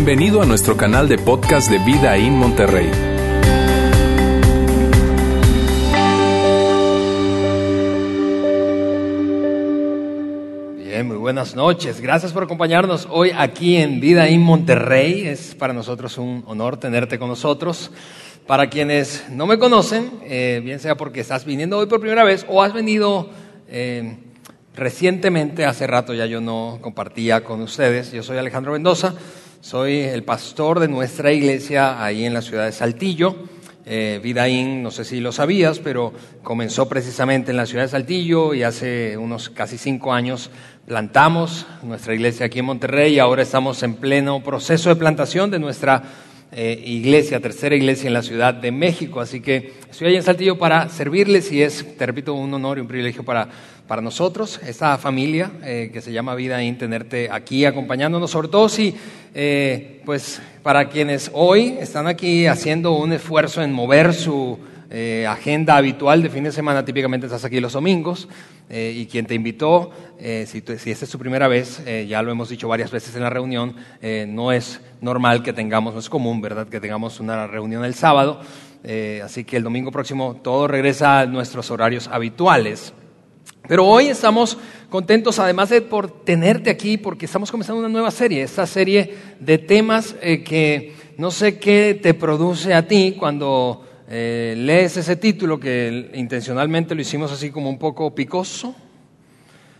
Bienvenido a nuestro canal de podcast de Vida en Monterrey. Bien, muy buenas noches. Gracias por acompañarnos hoy aquí en Vida en Monterrey. Es para nosotros un honor tenerte con nosotros. Para quienes no me conocen, eh, bien sea porque estás viniendo hoy por primera vez o has venido eh, recientemente, hace rato ya yo no compartía con ustedes. Yo soy Alejandro Mendoza. Soy el pastor de nuestra iglesia ahí en la ciudad de Saltillo. Eh, Vidaín, no sé si lo sabías, pero comenzó precisamente en la ciudad de Saltillo y hace unos casi cinco años plantamos nuestra iglesia aquí en Monterrey y ahora estamos en pleno proceso de plantación de nuestra eh, iglesia, tercera iglesia en la Ciudad de México. Así que estoy ahí en Saltillo para servirles y es, te repito, un honor y un privilegio para para nosotros, esta familia eh, que se llama Vida In, tenerte aquí acompañándonos, sobre todo si, eh, pues, para quienes hoy están aquí haciendo un esfuerzo en mover su eh, agenda habitual de fin de semana, típicamente estás aquí los domingos, y quien te invitó, si, si, esta es tu primera vez, ya lo hemos dicho varias veces en la reunión, no es normal que tengamos, no es común, ¿verdad?, que tengamos una reunión el sábado, así que el domingo próximo todo regresa a nuestros horarios habituales. Pero hoy estamos contentos, además de por tenerte aquí, porque estamos comenzando una nueva serie, esta serie de temas eh, que no sé qué te produce a ti cuando eh, lees ese título, que intencionalmente lo hicimos así como un poco picoso,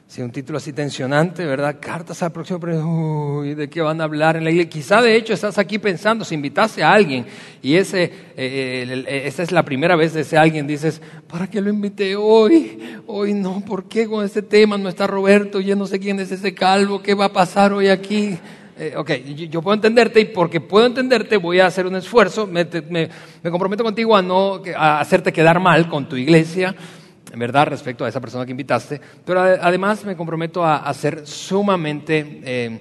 Sí, un título así tensionante, ¿verdad? Cartas al próximo Uy, ¿de qué van a hablar en la iglesia? Quizá de hecho estás aquí pensando, si invitaste a alguien y ese, eh, eh, esa es la primera vez de ese alguien, dices, ¿para qué lo invité hoy? Hoy no, ¿por qué con este tema no está Roberto? Ya no sé quién es ese calvo, ¿qué va a pasar hoy aquí? Eh, ok, yo, puedo entenderte y porque puedo entenderte voy a hacer un esfuerzo, me, me, me comprometo contigo a no hacerte quedar mal con tu iglesia en verdad, respecto a esa persona que invitaste, pero además me comprometo a, ser sumamente eh,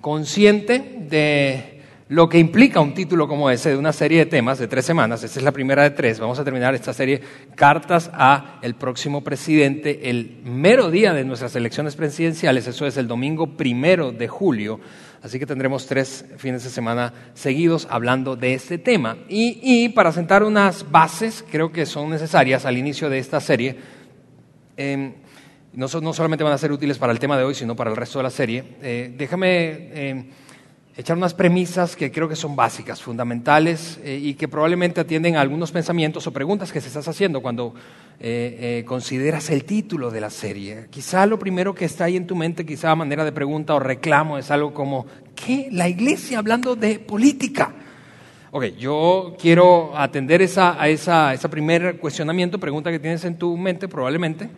consciente de lo que implica un título como ese de una serie de temas de tres semanas. Esta es la primera de tres. Vamos a terminar esta serie Cartas a el próximo presidente el mero día de nuestras elecciones presidenciales. Eso es el domingo primero de julio. Así que tendremos tres fines de semana seguidos hablando de este tema. Y, para sentar unas bases, creo que son necesarias al inicio de esta serie, em, no, solamente van a ser útiles para el tema de hoy, sino para el resto de la serie, eh, déjame em, echar unas premisas que creo que son básicas, fundamentales eh, y que probablemente atienden a algunos pensamientos o preguntas que se estás haciendo cuando eh, eh, consideras el título de la serie. Quizá lo primero que está ahí en tu mente, quizá a manera de pregunta o reclamo, es algo como, ¿qué? La iglesia hablando de política. Ok, yo quiero atender esa, a esa, ese primer cuestionamiento, pregunta que tienes en tu mente probablemente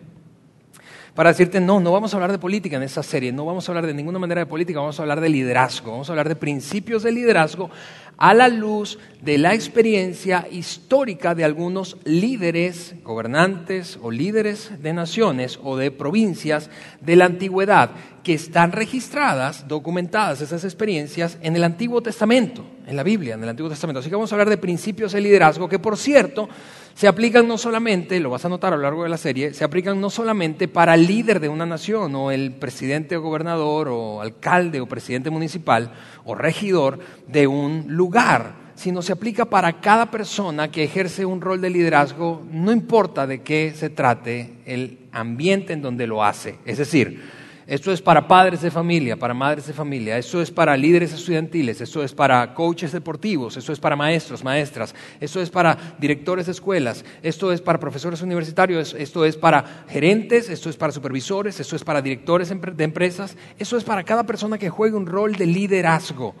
para decirte, no, no vamos a hablar de política en esta serie, no vamos a hablar de ninguna manera de política, vamos a hablar de liderazgo, vamos a hablar de principios de liderazgo a la luz de la experiencia histórica de algunos líderes, gobernantes o líderes de naciones o de provincias de la antigüedad que están registradas, documentadas esas experiencias en el Antiguo Testamento, en la Biblia, en el Antiguo Testamento. Así que vamos a hablar de principios de liderazgo que, por cierto, se aplican no solamente, lo vas a notar a lo largo de la serie, se aplican no solamente para el líder de una nación o el presidente o gobernador o alcalde o presidente municipal o regidor de un lugar, sino se aplica para cada persona que ejerce un rol de liderazgo, no importa de qué se trate el ambiente en donde lo hace. Es decir, esto es para padres de familia, para madres de familia, esto es para líderes estudiantiles, esto es para coaches deportivos, esto es para maestros, maestras, esto es para directores de escuelas, esto es para profesores universitarios, esto es para gerentes, esto es para supervisores, esto es para directores de empresas, esto es para cada persona que juegue un rol de liderazgo.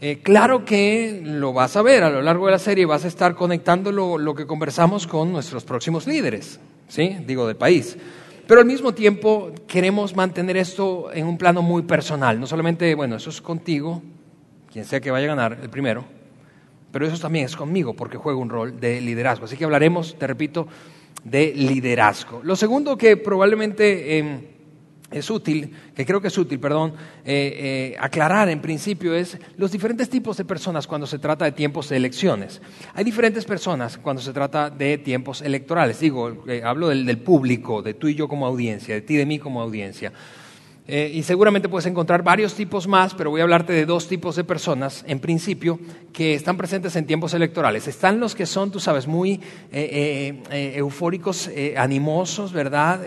Eh, claro que lo vas a ver a lo largo de la serie, vas a estar conectando lo, lo que conversamos con nuestros próximos líderes, ¿sí? Digo, del país. Pero al mismo tiempo queremos mantener esto en un plano muy personal. No solamente, bueno, eso es contigo, quien sea que vaya a ganar el primero, pero eso también es conmigo porque juego un rol de liderazgo. Así que hablaremos, te repito, de liderazgo. Lo segundo que probablemente... Em, es útil, que creo que es útil, perdón, eh, eh, aclarar en principio es los diferentes tipos de personas cuando se trata de tiempos de elecciones. Hay diferentes personas cuando se trata de tiempos electorales. Digo, eh, hablo del, del, público, de tú y yo como audiencia, de ti y de mí como audiencia. Eh, y seguramente puedes encontrar varios tipos más, pero voy a hablarte de dos tipos de personas, en principio, que están presentes en tiempos electorales. Están los que son, tú sabes, muy eh, eh, eufóricos, animosos, ¿verdad?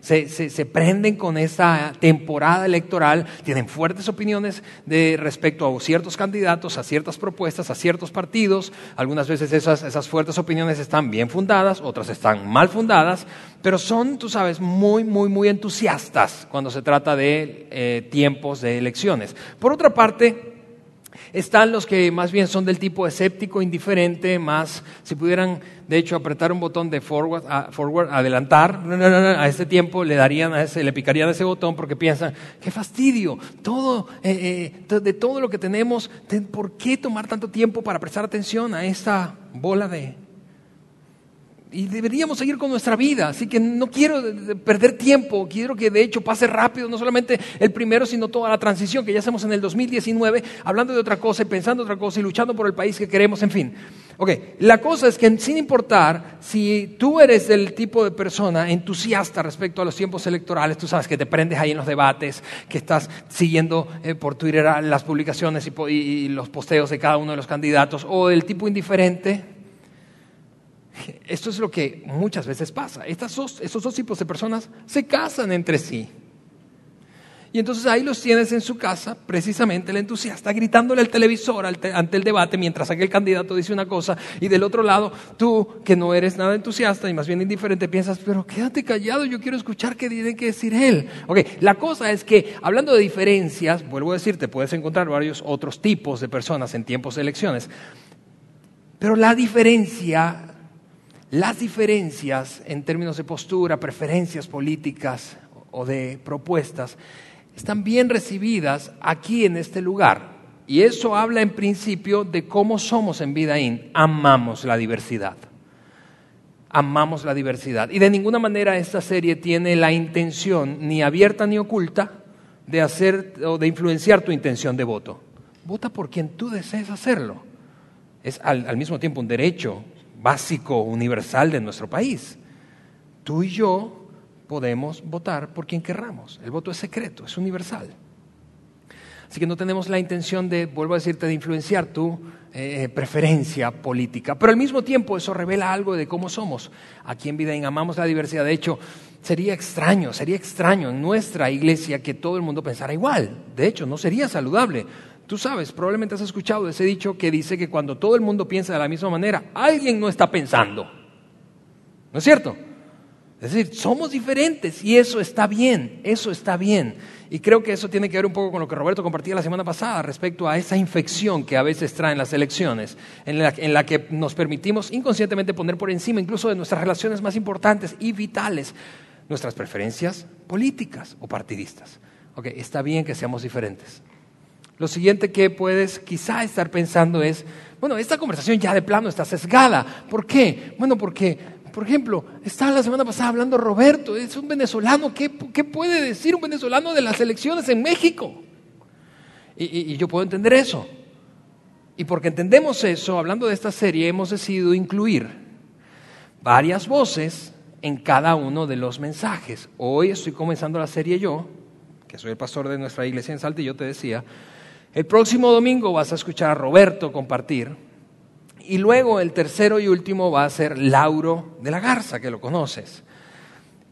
Se, se, prenden con esta temporada electoral, tienen fuertes opiniones de respecto a ciertos candidatos, a ciertas propuestas, a ciertos partidos. Algunas veces esas, esas fuertes opiniones están bien fundadas, otras están mal fundadas, pero son, tú sabes, muy, muy, muy entusiastas cuando se trata de eh, tiempos de elecciones. Por otra parte, están los que más bien son del tipo escéptico, indiferente, más si pudieran, de hecho, apretar un botón de forward, forward adelantar, a este tiempo le darían a ese, le picarían ese botón porque piensan, qué fastidio, todo, eh, eh, de todo lo que tenemos, ¿por qué tomar tanto tiempo para prestar atención a esta bola de y deberíamos seguir con nuestra vida. Así que no quiero perder tiempo, quiero que de hecho pase rápido, no solamente el primero, sino toda la transición que ya hacemos en el 2019, hablando de otra cosa y pensando otra cosa y luchando por el país que queremos, en fin. Ok, la cosa es que sin importar si tú eres del tipo de persona entusiasta respecto a los tiempos electorales, tú sabes que te prendes ahí en los debates, que estás siguiendo eh, por Twitter las publicaciones y, y los posteos de cada uno de los candidatos, o el tipo indiferente, esto es lo que muchas veces pasa. Estas estos dos tipos de personas se casan entre sí. Y entonces ahí los tienes en su casa, precisamente el entusiasta, gritándole al televisor ante el debate mientras aquel candidato dice una cosa y del otro lado tú, que no eres nada entusiasta y más bien indiferente, piensas, pero quédate callado, yo quiero escuchar qué tiene que decir él. Ok, la cosa es que hablando de diferencias, vuelvo a decirte, puedes encontrar varios otros tipos de personas en tiempos de elecciones, pero la diferencia las diferencias en términos de postura, preferencias políticas o de propuestas están bien recibidas aquí en este lugar. Y eso habla en principio de cómo somos en Vidaín. Amamos la diversidad. Amamos la diversidad. Y de ninguna manera esta serie tiene la intención, ni abierta ni oculta, de hacer o de influenciar tu intención de voto. Vota por quien tú desees hacerlo. Es al, al mismo tiempo un derecho básico, universal de nuestro país. Tú y yo podemos votar por quien querramos. El voto es secreto, es universal. Así que no tenemos la intención de, vuelvo a decirte, de influenciar tu eh, preferencia política. Pero al mismo tiempo eso revela algo de cómo somos. Aquí en Vidaín amamos la diversidad. De hecho, sería extraño, sería extraño en nuestra iglesia que todo el mundo pensara igual. De hecho, no sería saludable. Tú sabes, probablemente has escuchado ese dicho que dice que cuando todo el mundo piensa de la misma manera, alguien no está pensando. ¿No es cierto? Es decir, somos diferentes y eso está bien, eso está bien. Y creo que eso tiene que ver un poco con lo que Roberto compartía la semana pasada respecto a esa infección que a veces traen las elecciones, en la, que nos permitimos inconscientemente poner por encima incluso de nuestras relaciones más importantes y vitales nuestras preferencias políticas o partidistas. Ok, está bien que seamos diferentes. Lo siguiente que puedes quizá estar pensando es, bueno, esta conversación ya de plano está sesgada. ¿Por qué? Bueno, porque, por ejemplo, estaba la semana pasada hablando Roberto, es un venezolano, ¿qué, puede decir un venezolano de las elecciones en México? Y, yo puedo entender eso. Y porque entendemos eso, hablando de esta serie, hemos decidido incluir varias voces en cada uno de los mensajes. Hoy estoy comenzando la serie yo, que soy el pastor de nuestra iglesia en yo te decía, el próximo domingo vas a escuchar a Roberto compartir. Y luego el tercero y último va a ser Lauro de la Garza, que lo conoces.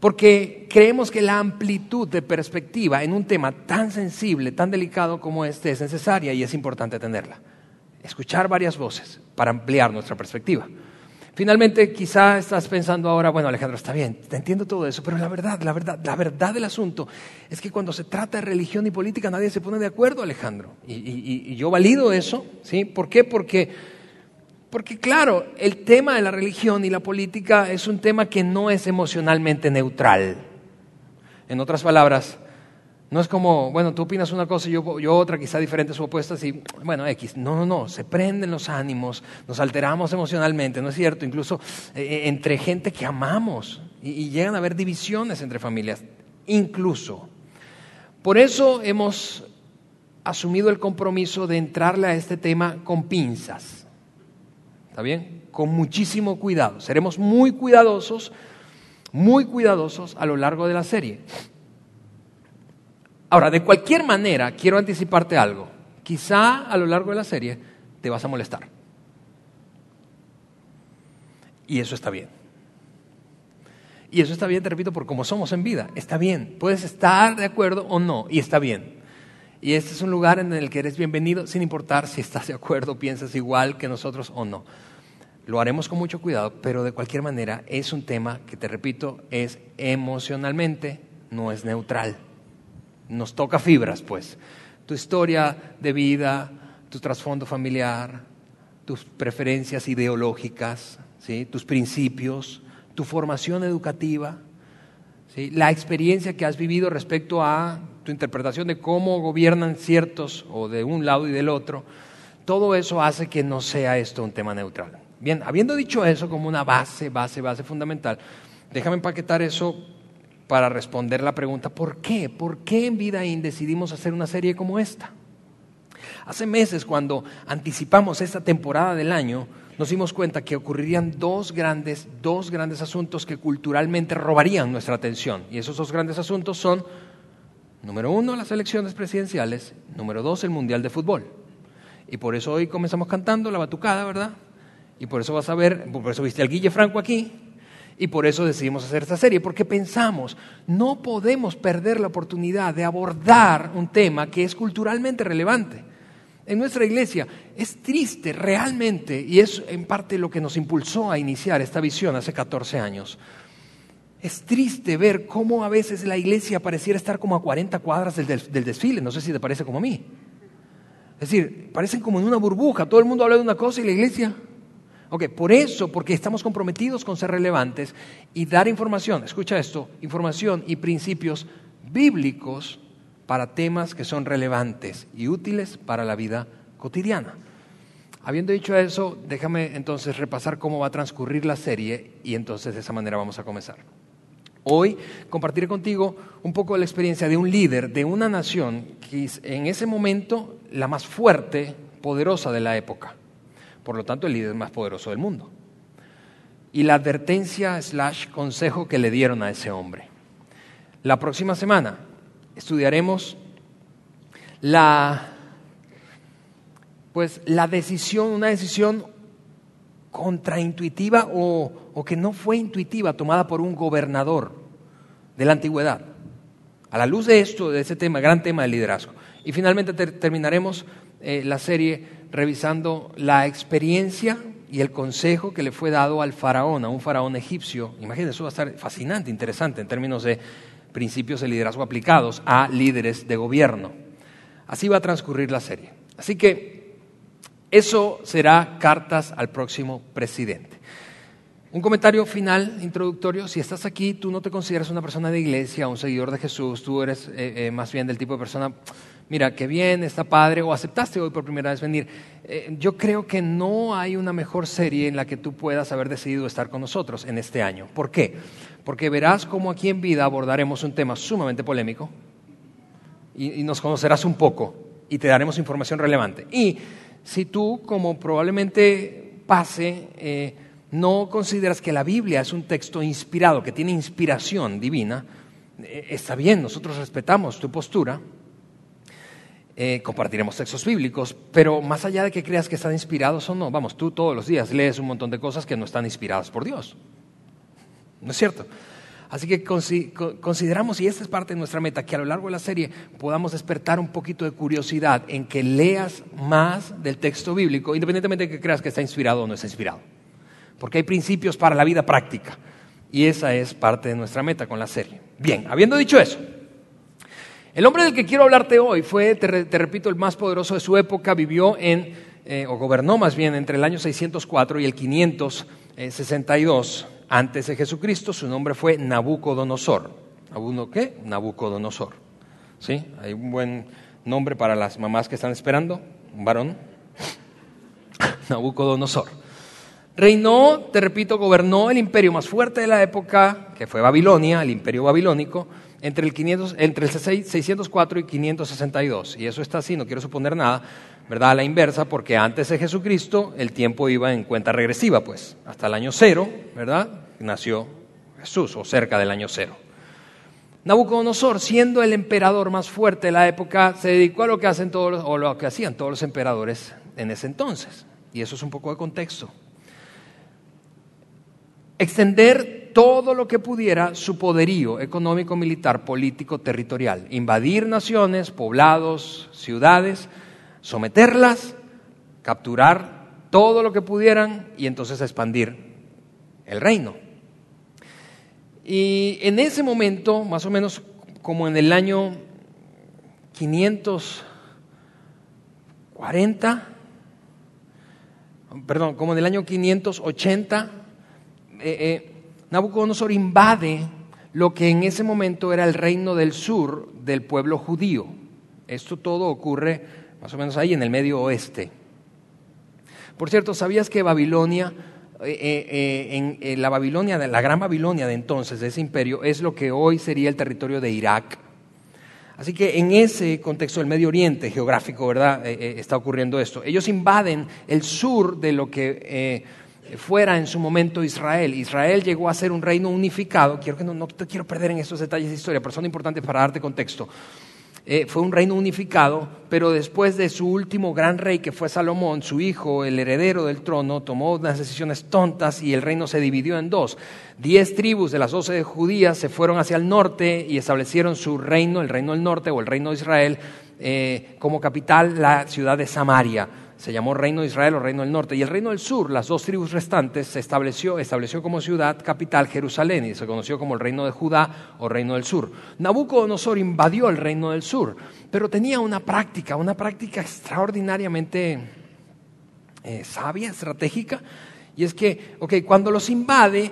Porque creemos que la amplitud de perspectiva en un tema tan sensible, tan delicado como este es necesaria y es importante tenerla. Escuchar varias voces para ampliar nuestra perspectiva. Finalmente, quizá estás pensando ahora, bueno, Alejandro, está bien, te entiendo todo eso, pero la verdad, la verdad, la verdad del asunto es que cuando se trata de religión y política nadie se pone de acuerdo, Alejandro. Y, yo valido eso, ¿sí? ¿Por qué? Porque, porque, claro, el tema de la religión y la política es un tema que no es emocionalmente neutral. En otras palabras, no es como, bueno, tú opinas una cosa y yo, yo otra, quizá diferentes opuestas, y bueno, X. No, no, no, se prenden los ánimos, nos alteramos emocionalmente, ¿no es cierto? Incluso eh, eh, entre gente que amamos y, y llegan a haber divisiones entre familias, incluso. Por eso hemos asumido el compromiso de entrarle a este tema con pinzas. ¿Está bien? Con muchísimo cuidado. Seremos muy cuidadosos, muy cuidadosos a lo largo de la serie. Ahora, de cualquier manera, quiero anticiparte algo. Quizá a lo largo de la serie te vas a molestar. Y eso está bien. Y eso está bien, te repito, por cómo somos en vida. Está bien. Puedes estar de acuerdo o no, y está bien. Y este es un lugar en el que eres bienvenido, sin importar si estás de acuerdo, piensas igual que nosotros o no. Lo haremos con mucho cuidado, pero de cualquier manera es un tema que, te repito, es emocionalmente, no es neutral. Nos toca fibras, pues. Tu historia de vida, tu trasfondo familiar, tus preferencias ideológicas, ¿sí? tus principios, tu formación educativa, ¿sí? la experiencia que has vivido respecto a tu interpretación de cómo gobiernan ciertos o de un lado y del otro, todo eso hace que no sea esto un tema neutral. Bien, habiendo dicho eso como una base, base, base fundamental, déjame empaquetar eso para responder la pregunta, ¿por qué? ¿Por qué en Vidaín decidimos hacer una serie como esta? Hace meses, cuando anticipamos esta temporada del año, nos dimos cuenta que ocurrirían dos grandes, dos grandes asuntos que culturalmente robarían nuestra atención. Y esos dos grandes asuntos son, número uno, las elecciones presidenciales, número dos, el Mundial de Fútbol. Y por eso hoy comenzamos cantando la batucada, ¿verdad? Y por eso vas a ver, por eso viste al Guille Franco aquí, y por eso decidimos hacer esta serie, porque pensamos, no podemos perder la oportunidad de abordar un tema que es culturalmente relevante. En nuestra iglesia es triste realmente, y es en parte lo que nos impulsó a iniciar esta visión hace 14 años. Es triste ver cómo a veces la iglesia pareciera estar como a 40 cuadras del, desfile, no sé si te parece como a mí. Es decir, parecen como en una burbuja, todo el mundo habla de una cosa y la iglesia Ok, por eso, porque estamos comprometidos con ser relevantes y dar información, escucha esto, información y principios bíblicos para temas que son relevantes y útiles para la vida cotidiana. Habiendo dicho eso, déjame entonces repasar cómo va a transcurrir la serie y entonces de esa manera vamos a comenzar. Hoy compartiré contigo un poco la experiencia de un líder de una nación que es en ese momento la más fuerte, poderosa de la época por lo tanto el líder más poderoso del mundo. Y la advertencia slash consejo que le dieron a ese hombre. La próxima semana estudiaremos la, pues, la decisión, una decisión contraintuitiva o, o que no fue intuitiva tomada por un gobernador de la antigüedad. A la luz de esto, de ese tema, gran tema del liderazgo. Y finalmente terminaremos eh, la serie revisando la experiencia y el consejo que le fue dado al faraón, a un faraón egipcio. Imagínense, eso va a estar fascinante, interesante en términos de principios de liderazgo aplicados a líderes de gobierno. Así va a transcurrir la serie. Así que eso será cartas al próximo presidente. Un comentario final, introductorio. Si estás aquí, tú no te consideras una persona de iglesia, un seguidor de Jesús, tú eres eh, eh, más bien del tipo de persona mira, qué bien, está padre, o aceptaste hoy por primera vez venir. Eh, yo creo que no hay una mejor serie en la que tú puedas haber decidido estar con nosotros en este año. ¿Por qué? Porque verás cómo aquí en vida abordaremos un tema sumamente polémico y, nos conocerás un poco y te daremos información relevante. Y si tú, como probablemente pase, eh, no consideras que la Biblia es un texto inspirado, que tiene inspiración divina, eh, está bien, nosotros respetamos tu postura, eh, compartiremos textos bíblicos, pero más allá de que creas que están inspirados o no, vamos, tú todos los días lees un montón de cosas que no están inspiradas por Dios. ¿No es cierto? Así que consideramos, y esta es parte de nuestra meta, que a lo largo de la serie podamos despertar un poquito de curiosidad en que leas más del texto bíblico, independientemente de que creas que está inspirado o no está inspirado. Porque hay principios para la vida práctica. Y esa es parte de nuestra meta con la serie. Bien, habiendo dicho eso, el hombre del que quiero hablarte hoy fue, te, repito, el más poderoso de su época, vivió en, eh, o gobernó más bien entre el año 604 y el 562 antes de Jesucristo. Su nombre fue Nabucodonosor. ¿Nabuno qué? Nabucodonosor. ¿Sí? Hay un buen nombre para las mamás que están esperando, un varón. Nabucodonosor. Reinó, te repito, gobernó el imperio más fuerte de la época, que fue Babilonia, el imperio babilónico, entre el, 500, entre el 604 y 562. Y eso está así, no quiero suponer nada, ¿verdad? A la inversa, porque antes de Jesucristo el tiempo iba en cuenta regresiva, pues, hasta el año cero, ¿verdad? Nació Jesús, o cerca del año cero. Nabucodonosor, siendo el emperador más fuerte de la época, se dedicó a lo que hacen todos o lo que hacían todos los emperadores en ese entonces. Y eso es un poco de contexto. Extender todo lo que pudiera su poderío económico, militar, político, territorial. Invadir naciones, poblados, ciudades, someterlas, capturar todo lo que pudieran y entonces expandir el reino. Y en ese momento, más o menos como en el año 540, perdón, como en el año 580, eh, eh, Nabucodonosor invade lo que en ese momento era el reino del sur del pueblo judío. Esto todo ocurre más o menos ahí en el medio oeste. Por cierto, ¿sabías que Babilonia eh, eh, eh, en, la Babilonia, la gran Babilonia de entonces, de ese imperio, es lo que hoy sería el territorio de Irak. Así que en ese contexto del Medio Oriente geográfico, ¿verdad? está ocurriendo esto. Ellos invaden el sur de lo que fuera en su momento Israel. Israel llegó a ser un reino unificado. Quiero que no, te quiero perder en estos detalles de historia, pero son importantes para darte contexto. Eh, fue un reino unificado, pero después de su último gran rey, que fue Salomón, su hijo, el heredero del trono, tomó unas decisiones tontas y el reino se dividió en dos. Diez tribus de las doce judías se fueron hacia el norte y establecieron su reino, el reino del norte o el reino de Israel, eh, como capital la ciudad de Samaria se llamó Reino de Israel o Reino del Norte. Y el Reino del Sur, las dos tribus restantes, se estableció, estableció como ciudad capital Jerusalén y se conoció como el Reino de Judá o Reino del Sur. Nabucodonosor invadió el Reino del Sur, pero tenía una práctica, una práctica extraordinariamente eh, sabia, estratégica, y es que, ok, cuando los invade,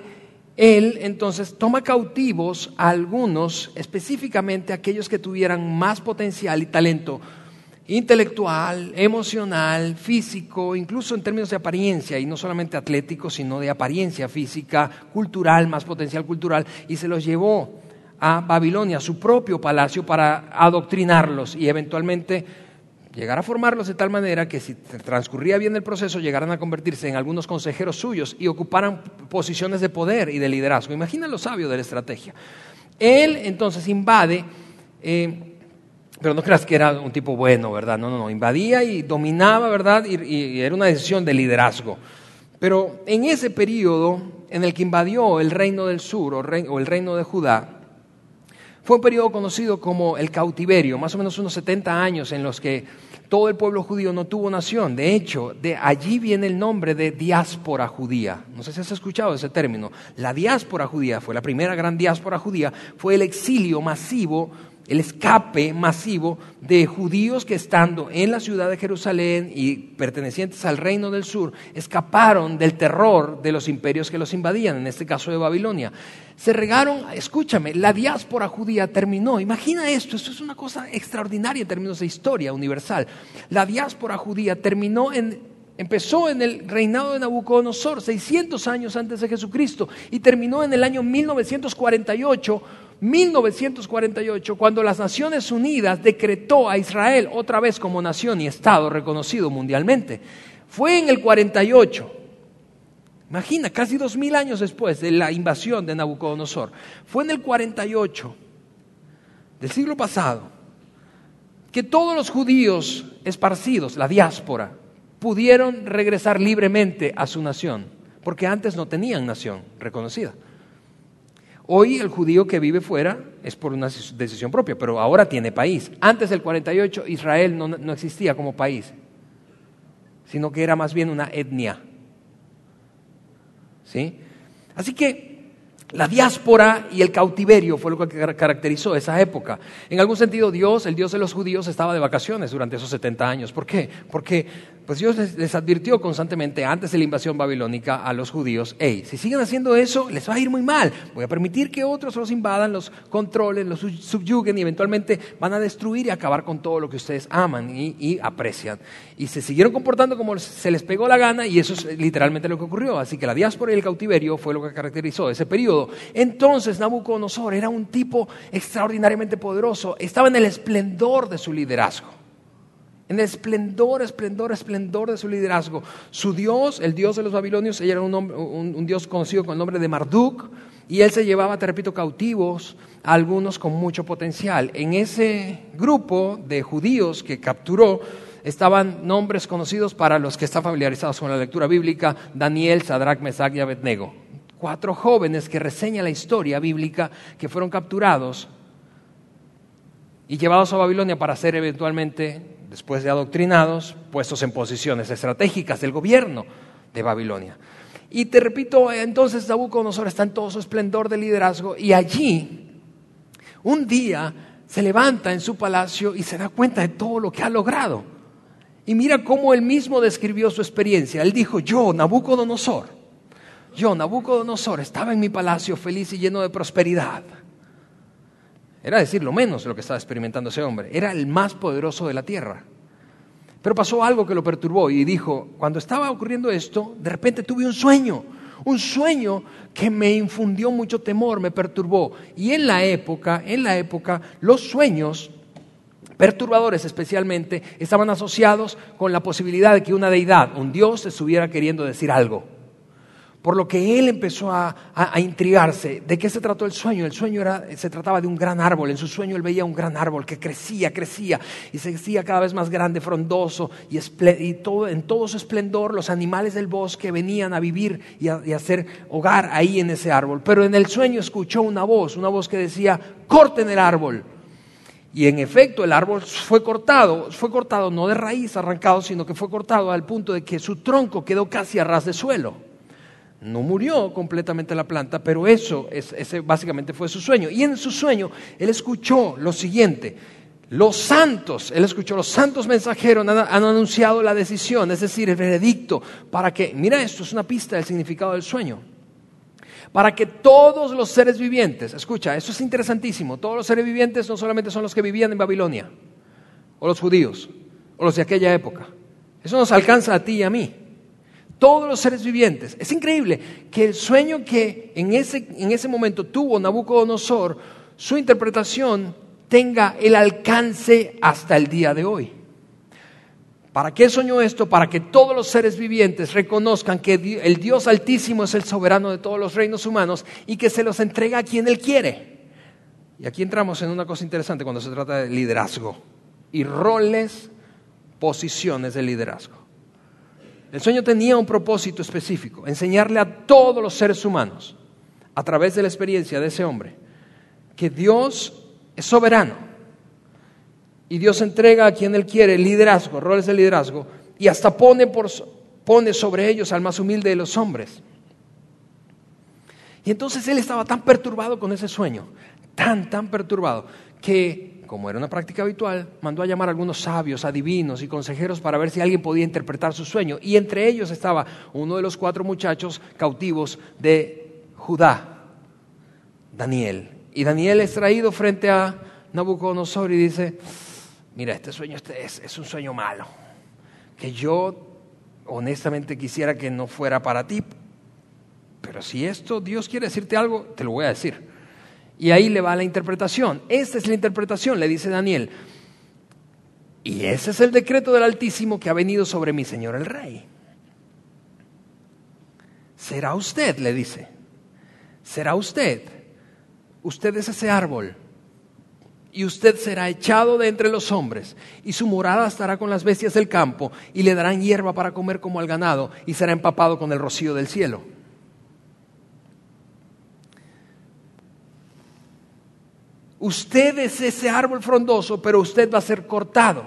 él entonces toma cautivos a algunos, específicamente aquellos que tuvieran más potencial y talento intelectual, emocional, físico, incluso en términos de apariencia, y no solamente atlético, sino de apariencia física, cultural, más potencial cultural, y se los llevó a Babilonia, a su propio palacio, para adoctrinarlos y eventualmente llegar a formarlos de tal manera que si transcurría bien el proceso llegaran a convertirse en algunos consejeros suyos y ocuparan posiciones de poder y de liderazgo. Imagina lo sabio de la estrategia. Él entonces invade eh, pero no creas que era un tipo bueno, ¿verdad? No, no, no. Invadía y dominaba, ¿verdad? Y, era una decisión de liderazgo. Pero en ese periodo en el que invadió el reino del sur o, el reino de Judá, fue un periodo conocido como el cautiverio, más o menos unos 70 años en los que todo el pueblo judío no tuvo nación. De hecho, de allí viene el nombre de diáspora judía. No sé si has escuchado ese término. La diáspora judía fue la primera gran diáspora judía, fue el exilio masivo el escape masivo de judíos que estando en la ciudad de Jerusalén y pertenecientes al reino del sur, escaparon del terror de los imperios que los invadían, en este caso de Babilonia. Se regaron, escúchame, la diáspora judía terminó. Imagina esto, esto es una cosa extraordinaria en términos de historia universal. La diáspora judía terminó en Empezó en el reinado de Nabucodonosor, 600 años antes de Jesucristo, y terminó en el año 1948 1948, cuando las Naciones Unidas decretó a Israel otra vez como nación y Estado reconocido mundialmente. Fue en el 48. Imagina, casi dos mil años después de la invasión de Nabucodonosor. Fue en el 48 del siglo pasado que todos los judíos esparcidos, la diáspora, pudieron regresar libremente a su nación, porque antes no tenían nación reconocida. Hoy el judío que vive fuera es por una decisión propia, pero ahora tiene país. Antes del 48 Israel no, no existía como país, sino que era más bien una etnia. ¿Sí? Así que la diáspora y el cautiverio fue lo que caracterizó esa época. En algún sentido, Dios, el Dios de los judíos, estaba de vacaciones durante esos 70 años. ¿Por qué? Porque pues Dios les, advirtió constantemente antes de la invasión babilónica a los judíos, hey, si siguen haciendo eso, les va a ir muy mal. Voy a permitir que otros los invadan, los controlen, los subyuguen y eventualmente van a destruir y acabar con todo lo que ustedes aman y, y aprecian. Y se siguieron comportando como se les pegó la gana y eso es literalmente lo que ocurrió. Así que la diáspora y el cautiverio fue lo que caracterizó ese periodo. Entonces Nabucodonosor era un tipo extraordinariamente poderoso, estaba en el esplendor de su liderazgo. En el esplendor, esplendor, esplendor de su liderazgo. Su Dios, el Dios de los babilonios, era un, Dios conocido con el nombre de Marduk, y él se llevaba, te repito, cautivos a algunos con mucho potencial. En ese grupo de judíos que capturó estaban nombres conocidos para los que están familiarizados con la lectura bíblica, Daniel, Sadrach, Mesach y Abednego. Cuatro jóvenes que reseñan la historia bíblica que fueron capturados y llevados a Babilonia para ser eventualmente, después de adoctrinados, puestos en posiciones estratégicas del gobierno de Babilonia. Y te repito, entonces Nabucodonosor está en todo su esplendor de liderazgo y allí, un día, se levanta en su palacio y se da cuenta de todo lo que ha logrado. Y mira cómo él mismo describió su experiencia. Él dijo, yo, Nabucodonosor, yo, Nabucodonosor, estaba en mi palacio feliz y lleno de prosperidad. Era decir lo menos lo que estaba experimentando ese hombre. Era el más poderoso de la tierra. Pero pasó algo que lo perturbó y dijo, cuando estaba ocurriendo esto, de repente tuve un sueño, un sueño que me infundió mucho temor, me perturbó. Y en la época, en la época, los sueños perturbadores especialmente, estaban asociados con la posibilidad de que una deidad, un dios, estuviera queriendo decir algo. Por lo que él empezó a, intrigarse. ¿De qué se trató el sueño? El sueño era, se trataba de un gran árbol. En su sueño él veía un gran árbol que crecía, crecía y se hacía cada vez más grande, frondoso y, todo, en todo su esplendor los animales del bosque venían a vivir y a, y a hacer hogar ahí en ese árbol. Pero en el sueño escuchó una voz, una voz que decía, corten el árbol. Y en efecto el árbol fue cortado, fue cortado no de raíz arrancado, sino que fue cortado al punto de que su tronco quedó casi a ras de suelo. No murió completamente la planta, pero eso, ese básicamente fue su sueño. Y en su sueño él escuchó lo siguiente. Los santos, él escuchó, los santos mensajeros han, han, anunciado la decisión, es decir, el veredicto, para que, mira esto, es una pista del significado del sueño, para que todos los seres vivientes, escucha, esto es interesantísimo, todos los seres vivientes no solamente son los que vivían en Babilonia, o los judíos, o los de aquella época, eso nos alcanza a ti y a mí todos los seres vivientes. Es increíble que el sueño que en ese, en ese momento tuvo Nabucodonosor, su interpretación tenga el alcance hasta el día de hoy. ¿Para qué soñó esto? Para que todos los seres vivientes reconozcan que el Dios Altísimo es el soberano de todos los reinos humanos y que se los entrega a quien Él quiere. Y aquí entramos en una cosa interesante cuando se trata de liderazgo y roles, posiciones de liderazgo. El sueño tenía un propósito específico, enseñarle a todos los seres humanos, a través de la experiencia de ese hombre, que Dios es soberano y Dios entrega a quien Él quiere liderazgo, roles de liderazgo, y hasta pone, pone sobre ellos al más humilde de los hombres. Y entonces él estaba tan perturbado con ese sueño, tan, tan perturbado, que como era una práctica habitual, mandó a llamar a algunos sabios, adivinos y consejeros para ver si alguien podía interpretar su sueño. Y entre ellos estaba uno de los cuatro muchachos cautivos de Judá, Daniel. Y Daniel es traído frente a Nabucodonosor y dice, mira, este sueño este es, es un sueño malo, que yo honestamente quisiera que no fuera para ti, pero si esto Dios quiere decirte algo, te lo voy a decir. Y ahí le va la interpretación. Esta es la interpretación, le dice Daniel. Y ese es el decreto del Altísimo que ha venido sobre mi Señor el Rey. Será usted, le dice. Será usted. Usted es ese árbol. Y usted será echado de entre los hombres, y su morada estará con las bestias del campo, y le darán hierba para comer como al ganado, y será empapado con el rocío del cielo. Usted es ese árbol frondoso, pero usted va a ser cortado.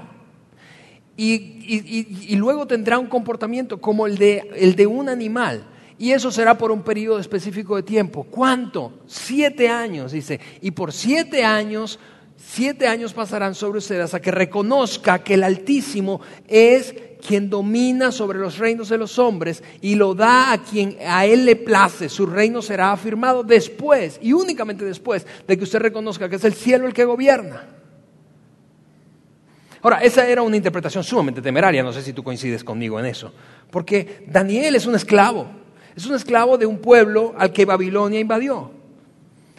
Y, luego tendrá un comportamiento como el de, el de un animal. Y eso será por un periodo específico de tiempo. ¿Cuánto? Siete años, dice. Y por siete años, siete años pasarán sobre usted hasta que reconozca que el Altísimo es quien domina sobre los reinos de los hombres y lo da a quien a él le place. Su reino será afirmado después y únicamente después de que usted reconozca que es el cielo el que gobierna. Ahora, esa era una interpretación sumamente temeraria, no sé si tú coincides conmigo en eso, porque Daniel es un esclavo, es un esclavo de un pueblo al que Babilonia invadió,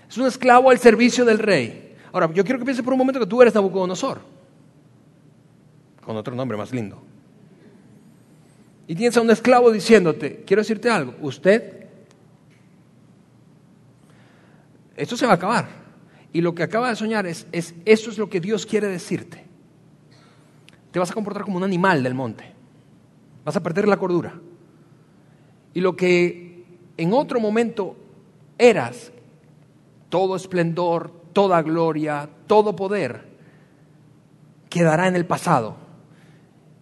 es un esclavo al servicio del rey. Ahora, yo quiero que pienses por un momento que tú eres Nabucodonosor con otro nombre más lindo. Y tienes a un esclavo diciéndote, quiero decirte algo, usted, esto se va a acabar. Y lo que acaba de soñar es, es, eso es lo que Dios quiere decirte. Te vas a comportar como un animal del monte. Vas a perder la cordura. Y lo que en otro momento eras, todo esplendor, toda gloria, todo poder, quedará en el pasado.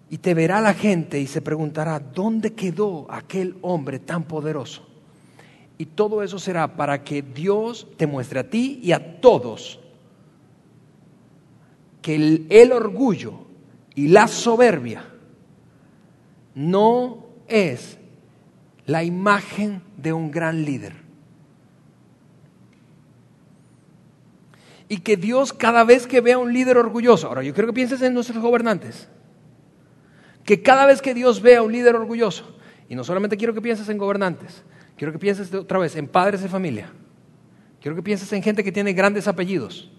Y te verá la gente y se preguntará, ¿dónde quedó aquel hombre tan poderoso? Y todo eso será para que Dios te muestre a ti y a todos que el, el orgullo y la soberbia no es la imagen de un gran líder. Y que Dios cada vez que vea un líder orgulloso, ahora yo quiero que pienses en nuestros gobernantes, que cada vez que Dios vea un líder orgulloso, y no solamente quiero que pienses en gobernantes, quiero que pienses otra vez en padres de familia, quiero que pienses en gente que tiene grandes apellidos,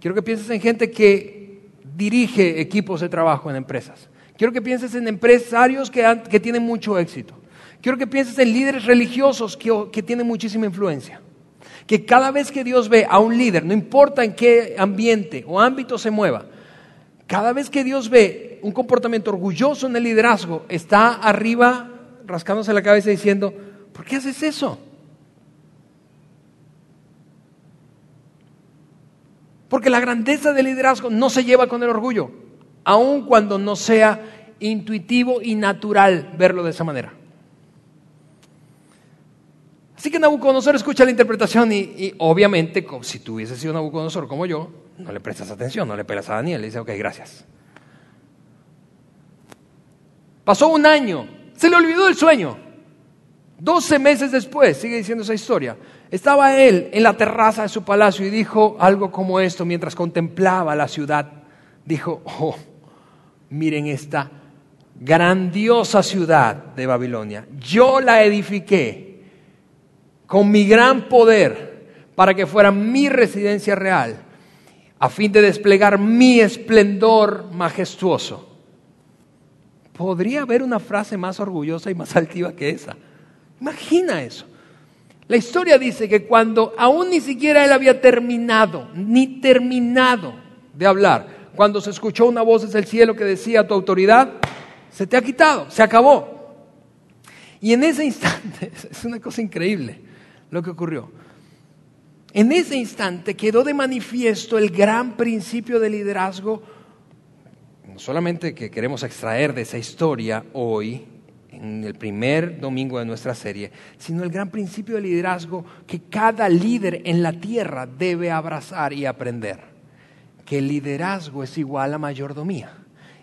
quiero que pienses en gente que dirige equipos de trabajo en empresas, quiero que pienses en empresarios que, que tienen mucho éxito, quiero que pienses en líderes religiosos que, que tienen muchísima influencia que cada vez que Dios ve a un líder, no importa en qué ambiente o ámbito se mueva, cada vez que Dios ve un comportamiento orgulloso en el liderazgo, está arriba rascándose la cabeza diciendo, ¿por qué haces eso? Porque la grandeza del liderazgo no se lleva con el orgullo, aun cuando no sea intuitivo y natural verlo de esa manera. Así que Nabucodonosor escucha la interpretación y, obviamente, si tú hubieses sido Nabucodonosor como yo, no le prestas atención, no le pelas a Daniel, le dice, ok, gracias. Pasó un año, se le olvidó el sueño. Doce meses después, sigue diciendo esa historia, estaba él en la terraza de su palacio y dijo algo como esto mientras contemplaba la ciudad. Dijo, oh, miren esta grandiosa ciudad de Babilonia. Yo la edifiqué con mi gran poder para que fuera mi residencia real, a fin de desplegar mi esplendor majestuoso. ¿Podría haber una frase más orgullosa y más altiva que esa? Imagina eso. La historia dice que cuando aún ni siquiera él había terminado, ni terminado de hablar, cuando se escuchó una voz desde el cielo que decía, tu autoridad se te ha quitado, se acabó. Y en ese instante, es una cosa increíble, lo que ocurrió. En ese instante quedó de manifiesto el gran principio de liderazgo, no solamente que queremos extraer de esa historia hoy, en el primer domingo de nuestra serie, sino el gran principio de liderazgo que cada líder en la tierra debe abrazar y aprender. Que el liderazgo es igual a mayordomía.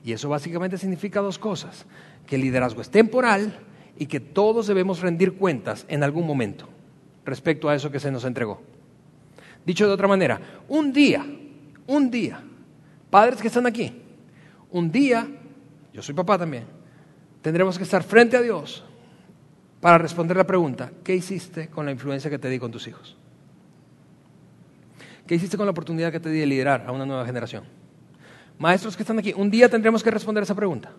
Y eso básicamente significa dos cosas. Que el liderazgo es temporal y que todos debemos rendir cuentas en algún momento respecto a eso que se nos entregó. Dicho de otra manera, un día, un día, padres que están aquí, un día, yo soy papá también, tendremos que estar frente a Dios para responder la pregunta, ¿qué hiciste con la influencia que te di con tus hijos? ¿Qué hiciste con la oportunidad que te di de liderar a una nueva generación? Maestros que están aquí, un día tendremos que responder esa pregunta.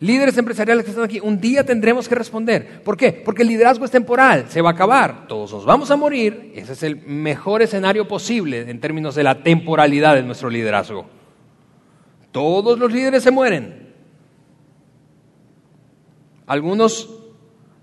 Líderes empresariales que están aquí, un día tendremos que responder. ¿Por qué? Porque el liderazgo es temporal, se va a acabar, todos nos vamos a morir. Ese es el mejor escenario posible en términos de la temporalidad de nuestro liderazgo. Todos los líderes se mueren. Algunos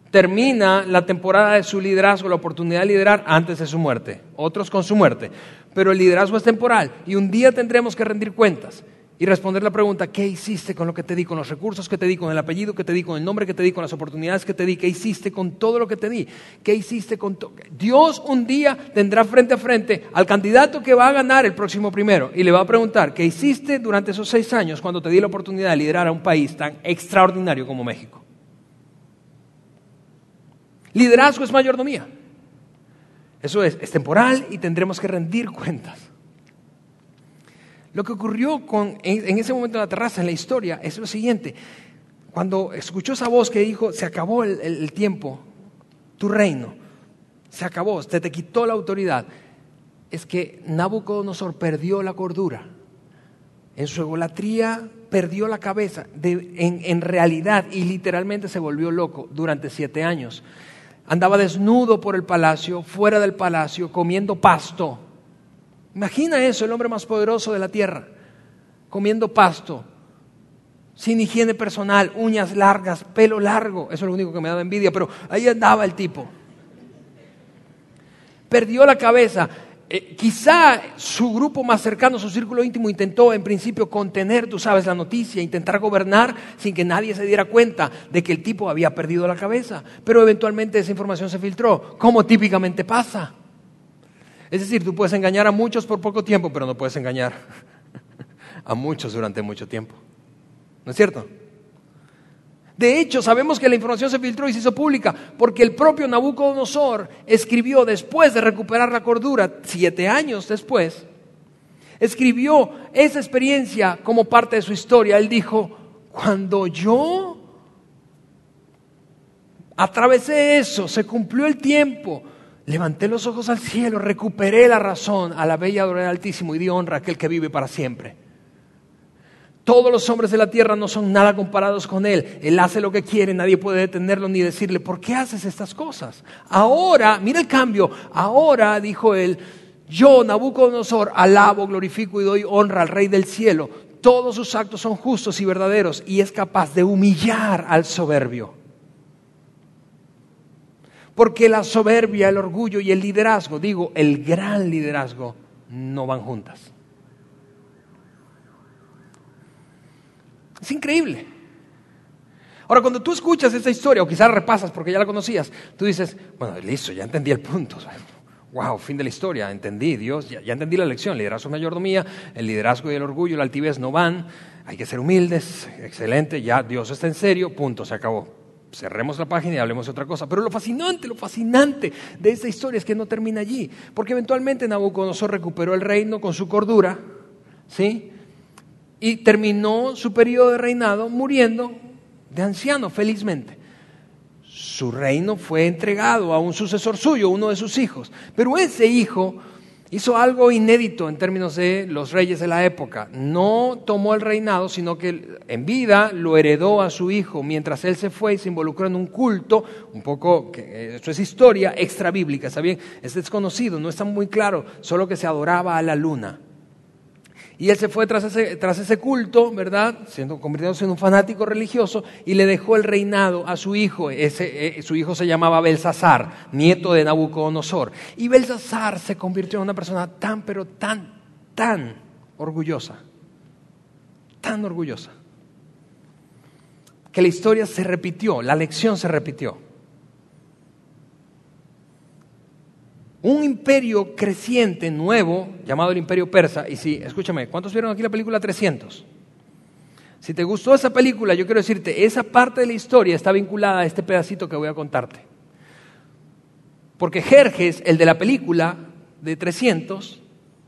termina la temporada de su liderazgo, la oportunidad de liderar antes de su muerte, otros con su muerte. Pero el liderazgo es temporal y un día tendremos que rendir cuentas y responder la pregunta, ¿qué hiciste con lo que te di, con los recursos que te di, con el apellido que te di, con el nombre que te di, con las oportunidades que te di? ¿Qué hiciste con todo lo que te di? ¿Qué hiciste con todo? Dios un día tendrá frente a frente al candidato que va a ganar el próximo primero y le va a preguntar, ¿qué hiciste durante esos seis años cuando te di la oportunidad de liderar a un país tan extraordinario como México? Liderazgo es mayordomía. Eso es, es temporal y tendremos que rendir cuentas. Lo que ocurrió en, ese momento en la terraza, en la historia, es lo siguiente. Cuando escuchó esa voz que dijo, se acabó el, tiempo, tu reino, se acabó, se te quitó la autoridad, es que Nabucodonosor perdió la cordura. en su egolatría perdió la cabeza, en realidad y literalmente se volvió loco durante siete años. Andaba desnudo por el palacio, fuera del palacio, comiendo pasto. Imagina eso, el hombre más poderoso de la tierra, comiendo pasto, sin higiene personal, uñas largas, pelo largo. Eso es lo único que me daba envidia, pero ahí andaba el tipo. Perdió la cabeza. Eh, quizá su grupo más cercano, su círculo íntimo, intentó en principio contener, tú sabes, la noticia, intentar gobernar sin que nadie se diera cuenta de que el tipo había perdido la cabeza. Pero eventualmente esa información se filtró, como típicamente pasa. Es decir, tú puedes engañar a muchos por poco tiempo, pero no puedes engañar a muchos durante mucho tiempo. ¿No es cierto? De hecho, sabemos que la información se filtró y se hizo pública porque el propio Nabucodonosor escribió después de recuperar la cordura, siete años después, escribió esa experiencia como parte de su historia. Él dijo, cuando yo atravesé eso, se cumplió el tiempo, levanté los ojos al cielo, recuperé la razón a la bella del Altísimo y di honra a aquel que vive para siempre. Todos los hombres de la tierra no son nada comparados con Él. Él hace lo que quiere, nadie puede detenerlo ni decirle, ¿por qué haces estas cosas? Ahora, mira el cambio, ahora, dijo Él, yo, Nabucodonosor, alabo, glorifico y doy honra al Rey del cielo. Todos sus actos son justos y verdaderos y es capaz de humillar al soberbio. Porque la soberbia, el orgullo y el liderazgo, digo, el gran liderazgo, no van juntas. Es increíble. Ahora, cuando tú escuchas esta historia, o quizás repasas porque ya la conocías, tú dices, bueno, listo, ya entendí el punto. Wow, fin de la historia, entendí, Dios, ya, entendí la lección. Liderazgo mayordomía, el liderazgo y el orgullo, la altivez no van, hay que ser humildes, excelente, ya Dios está en serio, punto, se acabó. Cerremos la página y hablemos de otra cosa. Pero lo fascinante, lo fascinante de esta historia es que no termina allí, porque eventualmente Nabucodonosor recuperó el reino con su cordura, ¿sí? y terminó su periodo de reinado muriendo de anciano, felizmente. Su reino fue entregado a un sucesor suyo, uno de sus hijos. Pero ese hijo hizo algo inédito en términos de los reyes de la época. No tomó el reinado, sino que en vida lo heredó a su hijo mientras él se fue y se involucró en un culto, un poco, que esto es historia extra bíblica, está bien, es desconocido, no está muy claro, solo que se adoraba a la luna. Y él se fue tras ese, tras ese culto, ¿verdad? Siendo, convirtiéndose en un fanático religioso y le dejó el reinado a su hijo. Eh, su hijo se llamaba Belsasar, nieto de Nabucodonosor. Y Belsasar se convirtió en una persona tan, pero tan, tan orgullosa. Tan orgullosa. Que la historia se repitió, la lección se repitió. Un imperio creciente, nuevo, llamado el imperio persa. Y si, escúchame, ¿cuántos vieron aquí la película 300? Si te gustó esa película, yo quiero decirte, esa parte de la historia está vinculada a este pedacito que voy a contarte. Porque Jerjes, el de la película de 300,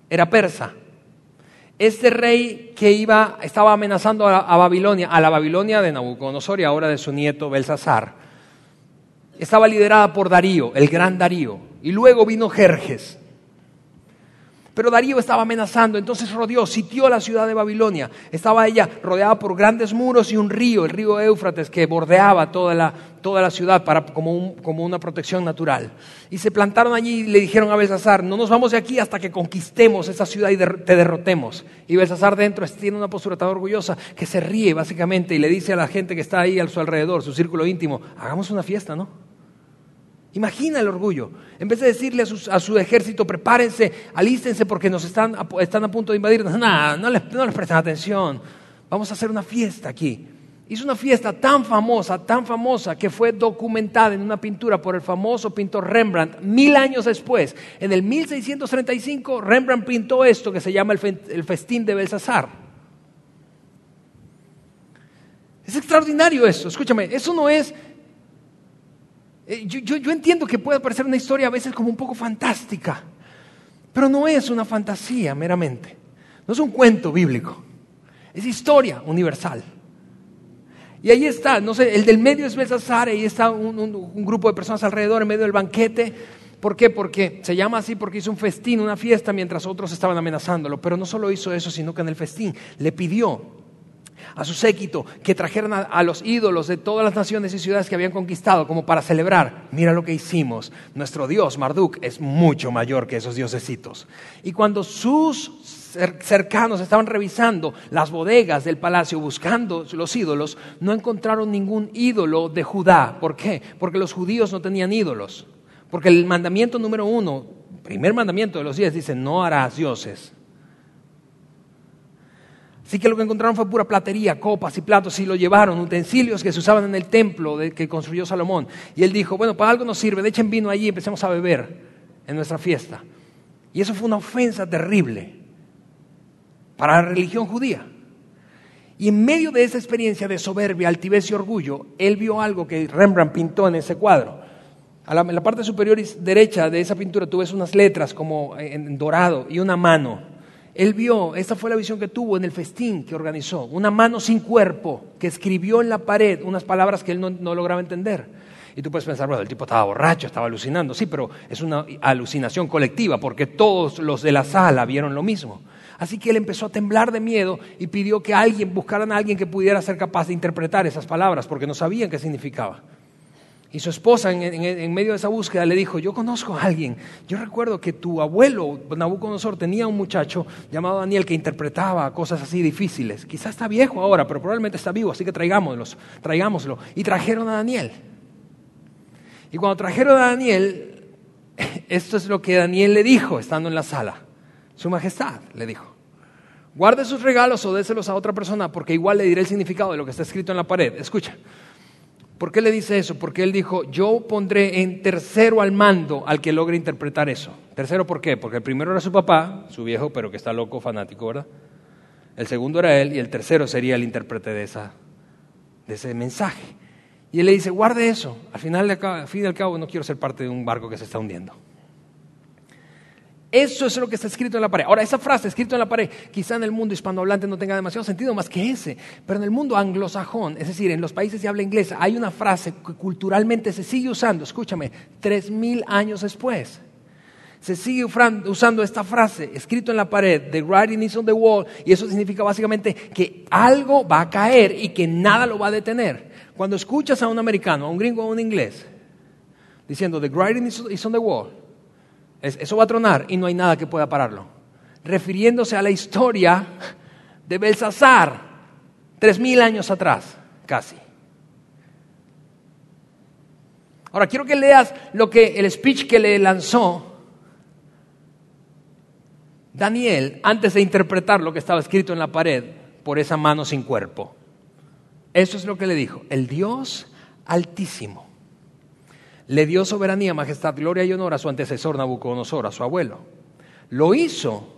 era persa. Este rey que iba, estaba amenazando a, Babilonia, a la Babilonia de Nabucodonosor y ahora de su nieto Belsasar, estaba liderada por Darío, el gran Darío. Y luego vino Jerjes. Pero Darío estaba amenazando, entonces rodeó, sitió la ciudad de Babilonia. Estaba ella rodeada por grandes muros y un río, el río Éufrates, que bordeaba toda la, toda la ciudad para, como, como, una protección natural. Y se plantaron allí y le dijeron a Belsasar, no nos vamos de aquí hasta que conquistemos esa ciudad y te derrotemos. Y Belsasar dentro tiene una postura tan orgullosa que se ríe básicamente y le dice a la gente que está ahí a su alrededor, su círculo íntimo, hagamos una fiesta, ¿no? Imagina el orgullo. En vez de decirle a, su ejército, prepárense, alístense porque nos están, a punto de invadir, no, no les, prestan atención. Vamos a hacer una fiesta aquí. Hizo una fiesta tan famosa, tan famosa, que fue documentada en una pintura por el famoso pintor Rembrandt mil años después. En el 1635, Rembrandt pintó esto que se llama el, festín de Belsasar. Es extraordinario eso, escúchame, eso no es eh, yo, entiendo que puede parecer una historia a veces como un poco fantástica, pero no es una fantasía meramente. No es un cuento bíblico, es historia universal. Y ahí está, no sé, el del medio es Belsasar, ahí está un, grupo de personas alrededor en medio del banquete, ¿Por qué? Porque se llama así porque hizo un festín, una fiesta, mientras otros estaban amenazándolo. Pero no solo hizo eso, sino que en el festín le pidió a su séquito que trajeran a, los ídolos de todas las naciones y ciudades que habían conquistado como para celebrar. Mira lo que hicimos. Nuestro Dios, Marduk, es mucho mayor que esos diosesitos. Y cuando sus cercanos estaban revisando las bodegas del palacio buscando los ídolos, no encontraron ningún ídolo de Judá. ¿Por qué? Porque los judíos no tenían ídolos. Porque el mandamiento número uno, primer mandamiento de los diez, dice, no harás dioses. Así que lo que encontraron fue pura platería, copas y platos, y lo llevaron, utensilios que se usaban en el templo que construyó Salomón. Y él dijo, bueno, para algo nos sirve, echen vino allí y empecemos a beber en nuestra fiesta. Y eso fue una ofensa terrible para la religión judía. Y en medio de esa experiencia de soberbia, altivez y orgullo, él vio algo que Rembrandt pintó en ese cuadro. en la parte superior derecha de esa pintura tú ves unas letras como en dorado y una mano. Él vio, esta fue la visión que tuvo en el festín que organizó, una mano sin cuerpo que escribió en la pared unas palabras que él no, lograba entender. Y tú puedes pensar, bueno, el tipo estaba borracho, estaba alucinando. Sí, pero es una alucinación colectiva porque todos los de la sala vieron lo mismo. Así que él empezó a temblar de miedo y pidió que alguien, buscaran a alguien que pudiera ser capaz de interpretar esas palabras, porque no sabían qué significaba. Y su esposa, en, medio de esa búsqueda, le dijo, yo conozco a alguien. Yo recuerdo que tu abuelo, Nabucodonosor, tenía un muchacho llamado Daniel que interpretaba cosas así difíciles. Quizás está viejo ahora, pero probablemente está vivo, así que traigámoslo. traigámoslo. Y trajeron a Daniel. Y cuando trajeron a Daniel, esto es lo que Daniel le dijo estando en la sala. Su majestad le dijo, guarde sus regalos o déselos a otra persona porque igual le diré el significado de lo que está escrito en la pared. Escucha, ¿por qué le dice eso? Porque él dijo, yo pondré en tercero al mando al que logre interpretar eso. Tercero, ¿por qué? Porque el primero era su papá, su viejo, pero que está loco, fanático, ¿verdad? El segundo era él y el tercero sería el intérprete de, esa, de ese mensaje. Y él le dice, guarde eso. Al final, al fin y al cabo, no quiero ser parte de un barco que se está hundiendo. Eso es lo que está escrito en la pared. Ahora, esa frase escrita en la pared, quizá en el mundo hispanohablante no tenga demasiado sentido más que ese, pero en el mundo anglosajón, es decir, en los países de habla inglesa, hay una frase que culturalmente se sigue usando, escúchame, tres mil años después. Se sigue usando esta frase, escrito en la pared, the writing is on the wall, y eso significa básicamente que algo va a caer y que nada lo va a detener. Cuando escuchas a un americano, a un gringo a un inglés, diciendo, the writing is on the wall, eso va a tronar y no hay nada que pueda pararlo. Refiriéndose a la historia de Belsasar, tres mil años atrás, casi. Ahora quiero que leas lo que el speech que le lanzó Daniel antes de interpretar lo que estaba escrito en la pared por esa mano sin cuerpo. Eso es lo que le dijo, el Dios altísimo le dio soberanía, majestad, gloria y honor a su antecesor Nabucodonosor, a su abuelo. Lo hizo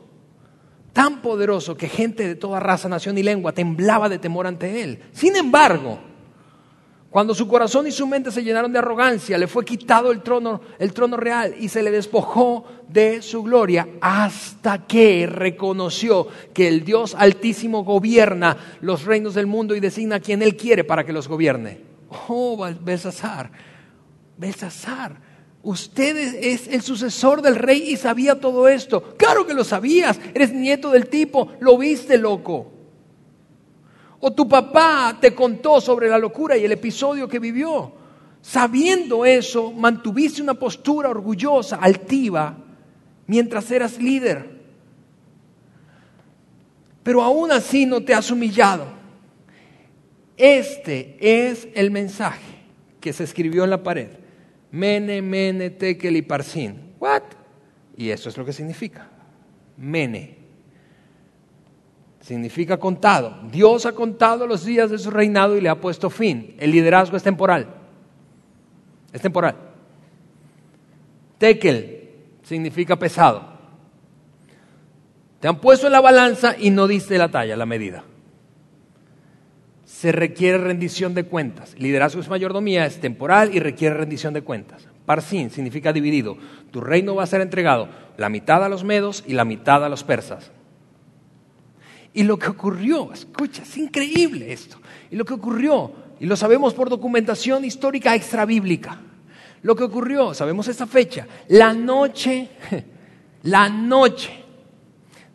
tan poderoso que gente de toda raza, nación y lengua temblaba de temor ante él. Sin embargo, cuando su corazón y su mente se llenaron de arrogancia, le fue quitado el trono, el trono real y se le despojó de su gloria hasta que reconoció que el Dios altísimo gobierna los reinos del mundo y designa a quien él quiere para que los gobierne. Oh, Belsasar, Belsasar, usted es el sucesor del rey y sabía todo esto. Claro que lo sabías, eres nieto del tipo, lo viste loco. O tu papá te contó sobre la locura y el episodio que vivió. Sabiendo eso, mantuviste una postura orgullosa, altiva, mientras eras líder. Pero aún así no te has humillado. Este es el mensaje que se escribió en la pared. Mene, mene, tekel y parsin. What? Y eso es lo que significa. Mene. Significa contado. Dios ha contado los días de su reinado y le ha puesto fin. El liderazgo es temporal. Es temporal. Tekel significa pesado. Te han puesto en la balanza y no diste la talla, la medida se requiere rendición de cuentas. Liderazgo es mayordomía, es temporal y requiere rendición de cuentas. Parsin significa dividido. Tu reino va a ser entregado la mitad a los medos y la mitad a los persas. Y lo que ocurrió, escucha, es increíble esto. Y lo que ocurrió, y lo sabemos por documentación histórica extrabíblica, Lo que ocurrió, sabemos esta fecha, la noche, la noche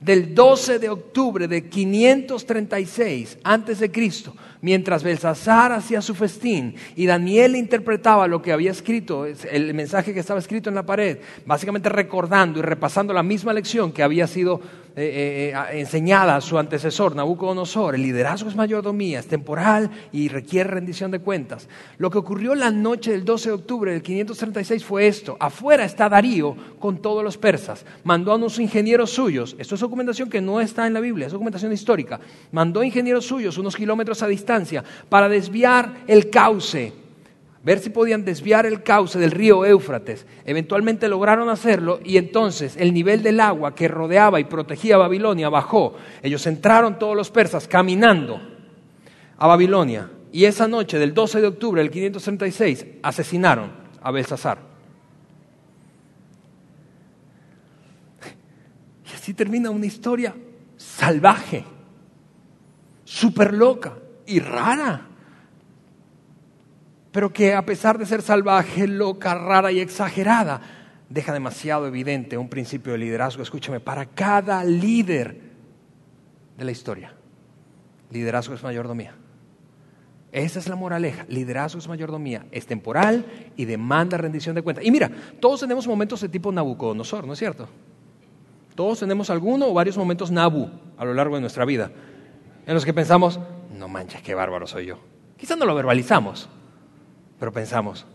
del 12 de octubre de 536 antes de Cristo, mientras Belsasar hacía su festín y Daniel interpretaba lo que había escrito, el mensaje que estaba escrito en la pared, básicamente recordando y repasando la misma lección que había sido eh, eh, enseñada a su antecesor, Nabucodonosor. El liderazgo es mayordomía, es temporal y requiere rendición de cuentas. Lo que ocurrió la noche del 12 de octubre del 536 fue esto. Afuera está Darío con todos los persas. Mandó a unos ingenieros suyos. Esto es documentación que no está en la Biblia, es documentación histórica. Mandó ingenieros suyos unos kilómetros a distancia para desviar el cauce ver si podían desviar el cauce del río Éufrates. Eventualmente lograron hacerlo y entonces el nivel del agua que rodeaba y protegía Babilonia bajó. Ellos entraron todos los persas caminando a Babilonia y esa noche del 12 de octubre del 536 asesinaron a Belsasar. Y así termina una historia salvaje, súper loca y rara pero que a pesar de ser salvaje, loca, rara y exagerada, deja demasiado evidente un principio de liderazgo, escúchame, para cada líder de la historia. Liderazgo es mayordomía. Esa es la moraleja. Liderazgo es mayordomía. Es temporal y demanda rendición de cuentas. Y mira, todos tenemos momentos de tipo Nabucodonosor, ¿no es cierto? Todos tenemos alguno o varios momentos Nabu a lo largo de nuestra vida, en los que pensamos, no manches, qué bárbaro soy yo. Quizás no lo verbalizamos, pero pensamos,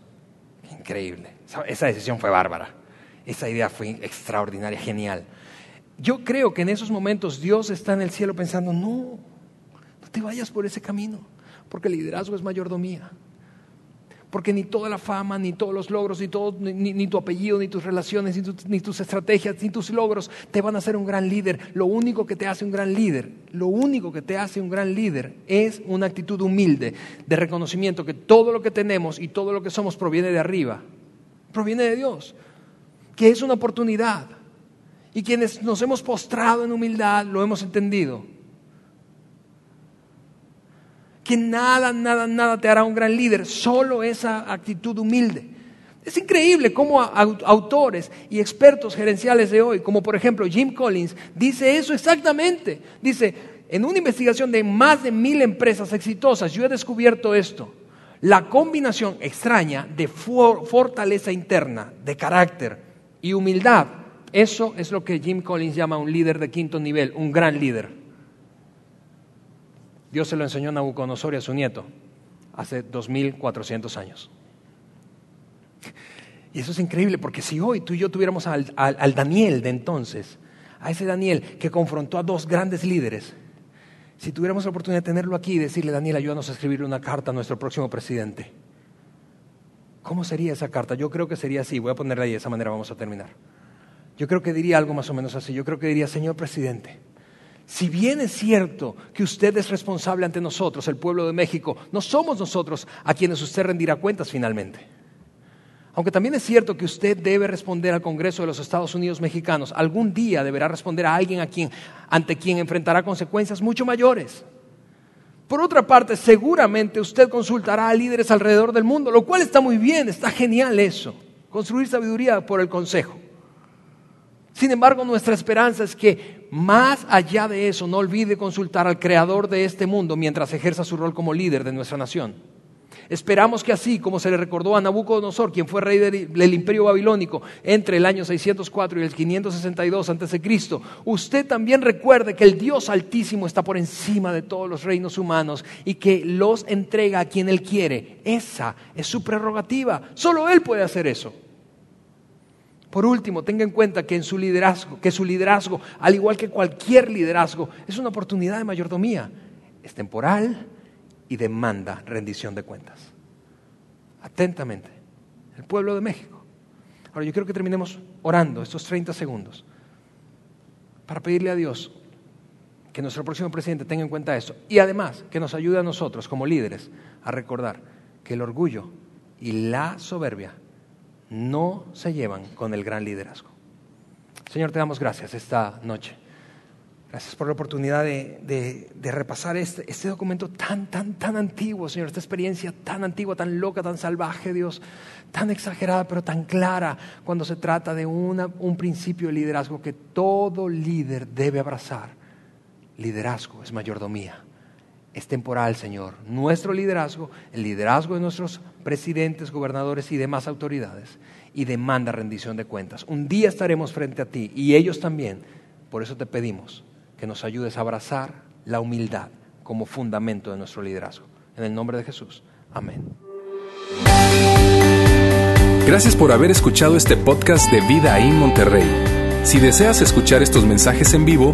increíble, esa decisión fue bárbara, esa idea fue extraordinaria, genial. Yo creo que en esos momentos Dios está en el cielo pensando, no, no te vayas por ese camino, porque el liderazgo es mayordomía porque ni toda la fama, ni todos los logros, ni, todo, ni, tu apellido, ni tus relaciones, ni, tus estrategias, ni tus logros te van a hacer un gran líder. Lo único que te hace un gran líder, lo único que te hace un gran líder es una actitud humilde de reconocimiento que todo lo que tenemos y todo lo que somos proviene de arriba, proviene de Dios, que es una oportunidad. Y quienes nos hemos postrado en humildad lo hemos entendido que nada, nada, nada te hará un gran líder, solo esa actitud humilde. Es increíble cómo autores y expertos gerenciales de hoy, como por ejemplo Jim Collins, dice eso exactamente. Dice, en una investigación de más de mil empresas exitosas, yo he descubierto esto. La combinación extraña de fortaleza interna, de carácter y humildad, eso es lo que Jim Collins llama un líder de quinto nivel, un gran líder. Dios se lo enseñó a Nabucodonosor y a su nieto hace 2400 años. Y eso es increíble, porque si hoy tú y yo tuviéramos al, Daniel de entonces, a ese Daniel que confrontó a dos grandes líderes, si tuviéramos la oportunidad de tenerlo aquí y decirle, Daniel, ayúdanos a escribirle una carta a nuestro próximo presidente, ¿cómo sería esa carta? Yo creo que sería así, voy a ponerla ahí, de esa manera vamos a terminar. Yo creo que diría algo más o menos así, yo creo que diría, Señor presidente, si bien es cierto que usted es responsable ante nosotros, el pueblo de México, no somos nosotros a quienes usted rendirá cuentas finalmente. Aunque también es cierto que usted debe responder al Congreso de los Estados Unidos mexicanos, algún día deberá responder a alguien ante quien enfrentará consecuencias mucho mayores. Por otra parte, seguramente usted consultará a líderes alrededor del mundo, lo cual está muy bien, está genial eso, construir sabiduría por el consejo. Sin embargo, nuestra esperanza es que más allá de eso no olvide consultar al creador de este mundo mientras ejerza su rol como líder de nuestra nación. Esperamos que así como se le recordó a Nabucodonosor, quien fue rey del imperio babilónico entre el año 604 y el 562 a.C., usted también recuerde que el Dios Altísimo está por encima de todos los reinos humanos y que los entrega a quien Él quiere. Esa es su prerrogativa. Solo Él puede hacer eso. Por último, tenga en cuenta que en su liderazgo, que su liderazgo, al igual que cualquier liderazgo, es una oportunidad de mayordomía. Es temporal y demanda rendición de cuentas. Atentamente, el pueblo de México. Ahora yo quiero que terminemos orando estos 30 segundos para pedirle a Dios que nuestro próximo presidente tenga en cuenta eso y además que nos ayude a nosotros como líderes a recordar que el orgullo y la soberbia no se llevan con el gran liderazgo. Señor, te damos gracias esta noche Gracias por la oportunidad de, repasar este, este, documento tan, tan, tan antiguo, Señor, esta experiencia tan antigua, tan loca, tan salvaje, Dios, tan exagerada, pero tan clara cuando se trata de un principio de liderazgo que todo líder debe abrazar. Liderazgo es mayordomía, es temporal, Señor. Nuestro liderazgo, el liderazgo de nuestros presidentes, gobernadores y demás autoridades, y demanda rendición de cuentas. Un día estaremos frente a ti y ellos también. Por eso te pedimos que nos ayudes a abrazar la humildad como fundamento de nuestro liderazgo. En el nombre de Jesús. Amén. Gracias por haber escuchado este podcast de Vida en Monterrey. Si deseas escuchar estos mensajes en vivo,